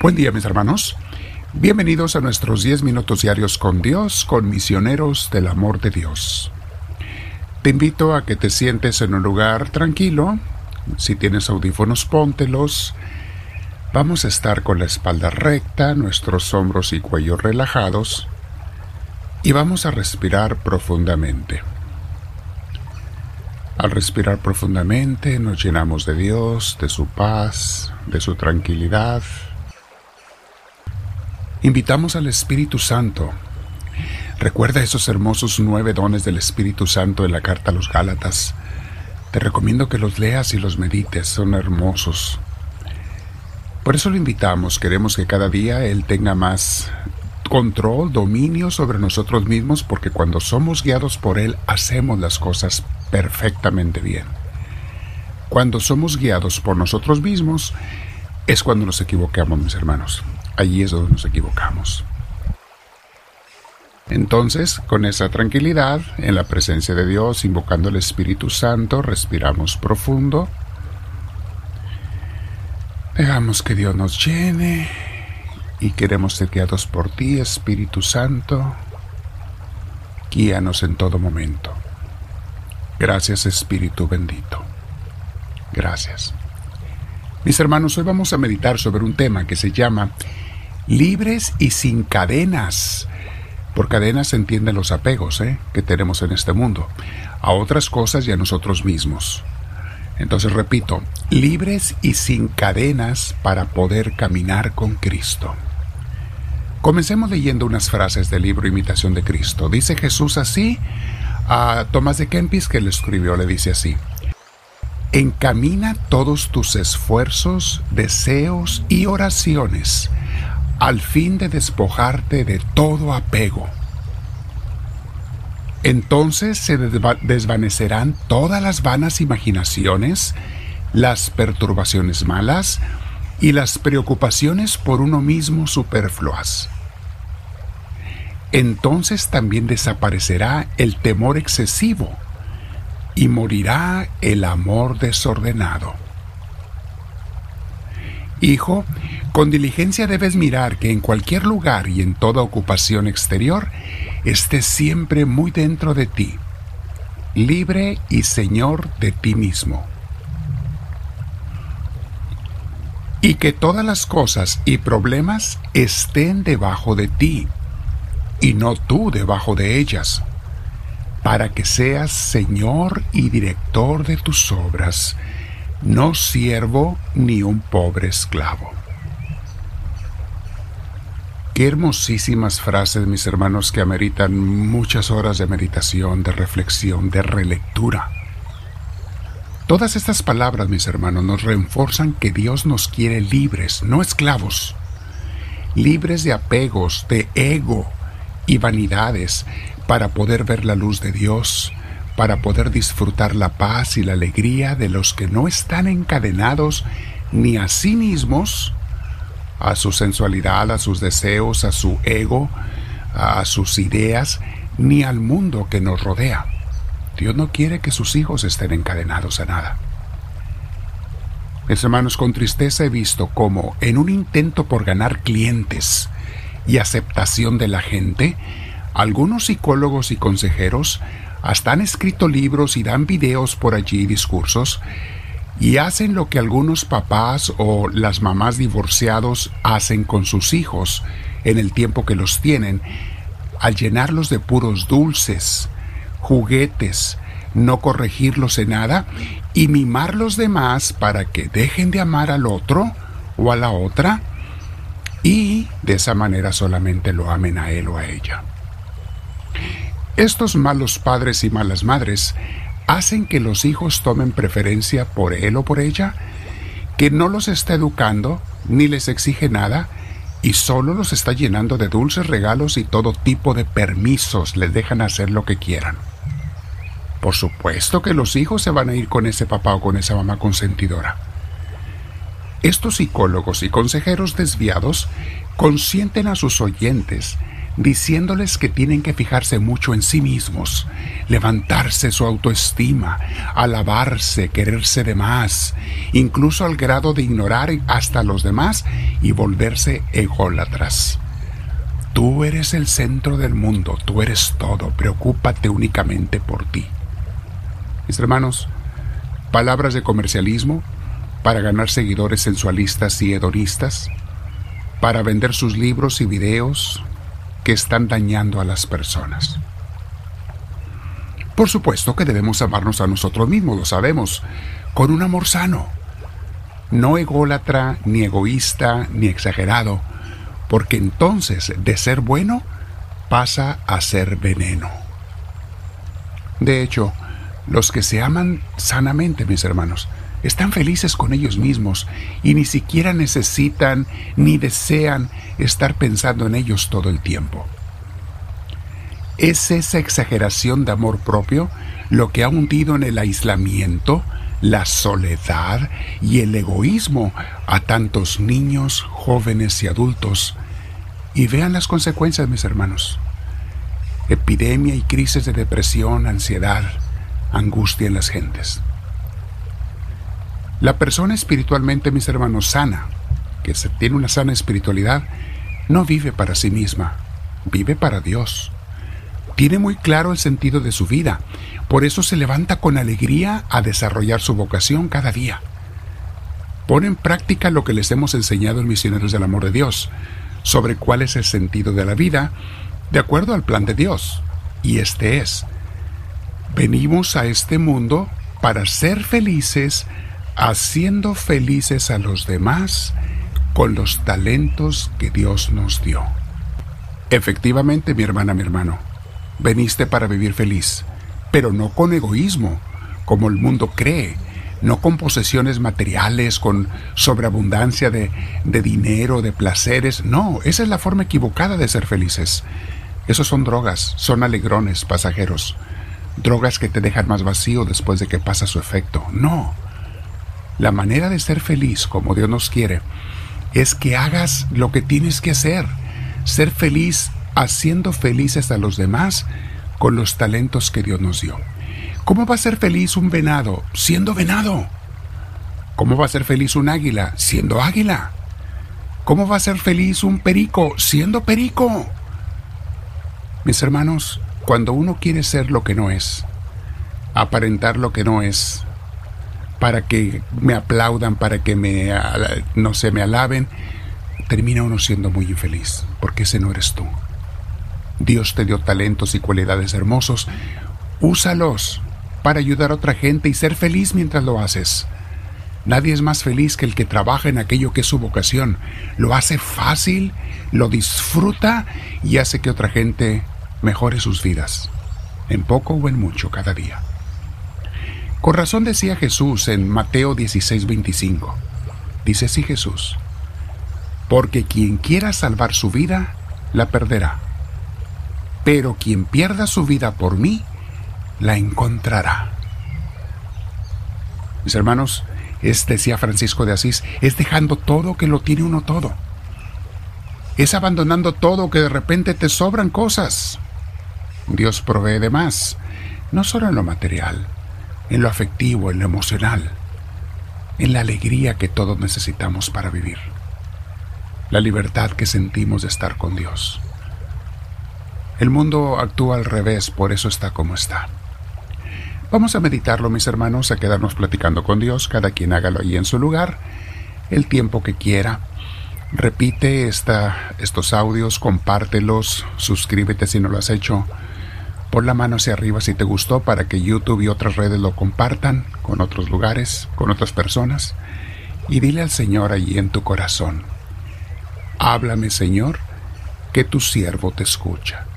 Buen día mis hermanos. Bienvenidos a nuestros 10 minutos diarios con Dios, con misioneros del amor de Dios. Te invito a que te sientes en un lugar tranquilo. Si tienes audífonos, póntelos. Vamos a estar con la espalda recta, nuestros hombros y cuello relajados. Y vamos a respirar profundamente. Al respirar profundamente nos llenamos de Dios, de su paz, de su tranquilidad Invitamos al Espíritu Santo. Recuerda esos hermosos nueve dones del Espíritu Santo en la carta a los Gálatas. Te recomiendo que los leas y los medites, son hermosos. Por eso lo invitamos, queremos que cada día Él tenga más control, dominio sobre nosotros mismos, porque cuando somos guiados por Él hacemos las cosas perfectamente bien. Cuando somos guiados por nosotros mismos es cuando nos equivocamos, mis hermanos allí es donde nos equivocamos. Entonces, con esa tranquilidad, en la presencia de Dios, invocando el Espíritu Santo, respiramos profundo. Dejamos que Dios nos llene y queremos ser guiados por ti, Espíritu Santo. Guíanos en todo momento. Gracias, Espíritu bendito. Gracias. Mis hermanos, hoy vamos a meditar sobre un tema que se llama libres y sin cadenas. Por cadenas se entienden los apegos ¿eh? que tenemos en este mundo, a otras cosas y a nosotros mismos. Entonces repito, libres y sin cadenas para poder caminar con Cristo. Comencemos leyendo unas frases del libro Imitación de Cristo. Dice Jesús así a Tomás de Kempis que le escribió, le dice así. Encamina todos tus esfuerzos, deseos y oraciones al fin de despojarte de todo apego. Entonces se desvanecerán todas las vanas imaginaciones, las perturbaciones malas y las preocupaciones por uno mismo superfluas. Entonces también desaparecerá el temor excesivo y morirá el amor desordenado. Hijo, con diligencia debes mirar que en cualquier lugar y en toda ocupación exterior estés siempre muy dentro de ti, libre y señor de ti mismo. Y que todas las cosas y problemas estén debajo de ti, y no tú debajo de ellas, para que seas señor y director de tus obras, no siervo ni un pobre esclavo. Qué hermosísimas frases, mis hermanos, que ameritan muchas horas de meditación, de reflexión, de relectura. Todas estas palabras, mis hermanos, nos reenforzan que Dios nos quiere libres, no esclavos, libres de apegos, de ego y vanidades, para poder ver la luz de Dios, para poder disfrutar la paz y la alegría de los que no están encadenados ni a sí mismos, a su sensualidad, a sus deseos, a su ego, a sus ideas, ni al mundo que nos rodea. Dios no quiere que sus hijos estén encadenados a nada. Mis hermanos, con tristeza he visto cómo, en un intento por ganar clientes y aceptación de la gente, algunos psicólogos y consejeros hasta han escrito libros y dan videos por allí, discursos, y hacen lo que algunos papás o las mamás divorciados hacen con sus hijos en el tiempo que los tienen, al llenarlos de puros dulces, juguetes, no corregirlos en nada y mimar los demás para que dejen de amar al otro o a la otra y de esa manera solamente lo amen a él o a ella. Estos malos padres y malas madres hacen que los hijos tomen preferencia por él o por ella, que no los está educando ni les exige nada y solo los está llenando de dulces regalos y todo tipo de permisos, les dejan hacer lo que quieran. Por supuesto que los hijos se van a ir con ese papá o con esa mamá consentidora. Estos psicólogos y consejeros desviados consienten a sus oyentes diciéndoles que tienen que fijarse mucho en sí mismos, levantarse su autoestima, alabarse, quererse de más, incluso al grado de ignorar hasta los demás y volverse ególatras. Tú eres el centro del mundo, tú eres todo, preocúpate únicamente por ti. Mis hermanos, palabras de comercialismo para ganar seguidores sensualistas y hedonistas, para vender sus libros y videos que están dañando a las personas. Por supuesto que debemos amarnos a nosotros mismos, lo sabemos, con un amor sano, no ególatra, ni egoísta, ni exagerado, porque entonces de ser bueno pasa a ser veneno. De hecho, los que se aman sanamente, mis hermanos, están felices con ellos mismos y ni siquiera necesitan ni desean estar pensando en ellos todo el tiempo. Es esa exageración de amor propio lo que ha hundido en el aislamiento, la soledad y el egoísmo a tantos niños, jóvenes y adultos. Y vean las consecuencias, mis hermanos. Epidemia y crisis de depresión, ansiedad, angustia en las gentes. La persona espiritualmente, mis hermanos, sana, que tiene una sana espiritualidad, no vive para sí misma, vive para Dios. Tiene muy claro el sentido de su vida, por eso se levanta con alegría a desarrollar su vocación cada día. Pone en práctica lo que les hemos enseñado en Misioneros del Amor de Dios, sobre cuál es el sentido de la vida, de acuerdo al plan de Dios. Y este es, venimos a este mundo para ser felices, haciendo felices a los demás con los talentos que Dios nos dio. Efectivamente, mi hermana, mi hermano, veniste para vivir feliz, pero no con egoísmo, como el mundo cree, no con posesiones materiales, con sobreabundancia de, de, dinero, de placeres. No, esa es la forma equivocada de ser felices. Esos son drogas, son alegrones pasajeros, drogas que te dejan más vacío después de que pasa su efecto. No, la manera de ser feliz como Dios nos quiere es que hagas lo que tienes que hacer. Ser feliz haciendo felices a los demás con los talentos que Dios nos dio. ¿Cómo va a ser feliz un venado siendo venado? ¿Cómo va a ser feliz un águila siendo águila? ¿Cómo va a ser feliz un perico siendo perico? Mis hermanos, cuando uno quiere ser lo que no es, aparentar lo que no es, para que me aplaudan, para que me, no se me alaben, termina uno siendo muy infeliz, porque ese no eres tú. Dios te dio talentos y cualidades hermosos, úsalos para ayudar a otra gente y ser feliz mientras lo haces. Nadie es más feliz que el que trabaja en aquello que es su vocación. Lo hace fácil, lo disfruta y hace que otra gente mejore sus vidas, en poco o en mucho cada día. Con razón decía Jesús en Mateo 16:25. Dice así Jesús, porque quien quiera salvar su vida, la perderá. Pero quien pierda su vida por mí, la encontrará. Mis hermanos, es, decía Francisco de Asís, es dejando todo que lo tiene uno todo. Es abandonando todo que de repente te sobran cosas. Dios provee de más, no solo en lo material, en lo afectivo, en lo emocional, en la alegría que todos necesitamos para vivir, la libertad que sentimos de estar con Dios. El mundo actúa al revés, por eso está como está. Vamos a meditarlo, mis hermanos, a quedarnos platicando con Dios, cada quien hágalo ahí en su lugar, el tiempo que quiera. Repite esta, estos audios, compártelos, suscríbete si no lo has hecho Pon la mano hacia arriba si te gustó para que YouTube y otras redes lo compartan con otros lugares, con otras personas. Y dile al Señor allí en tu corazón, háblame Señor, que tu siervo te escucha.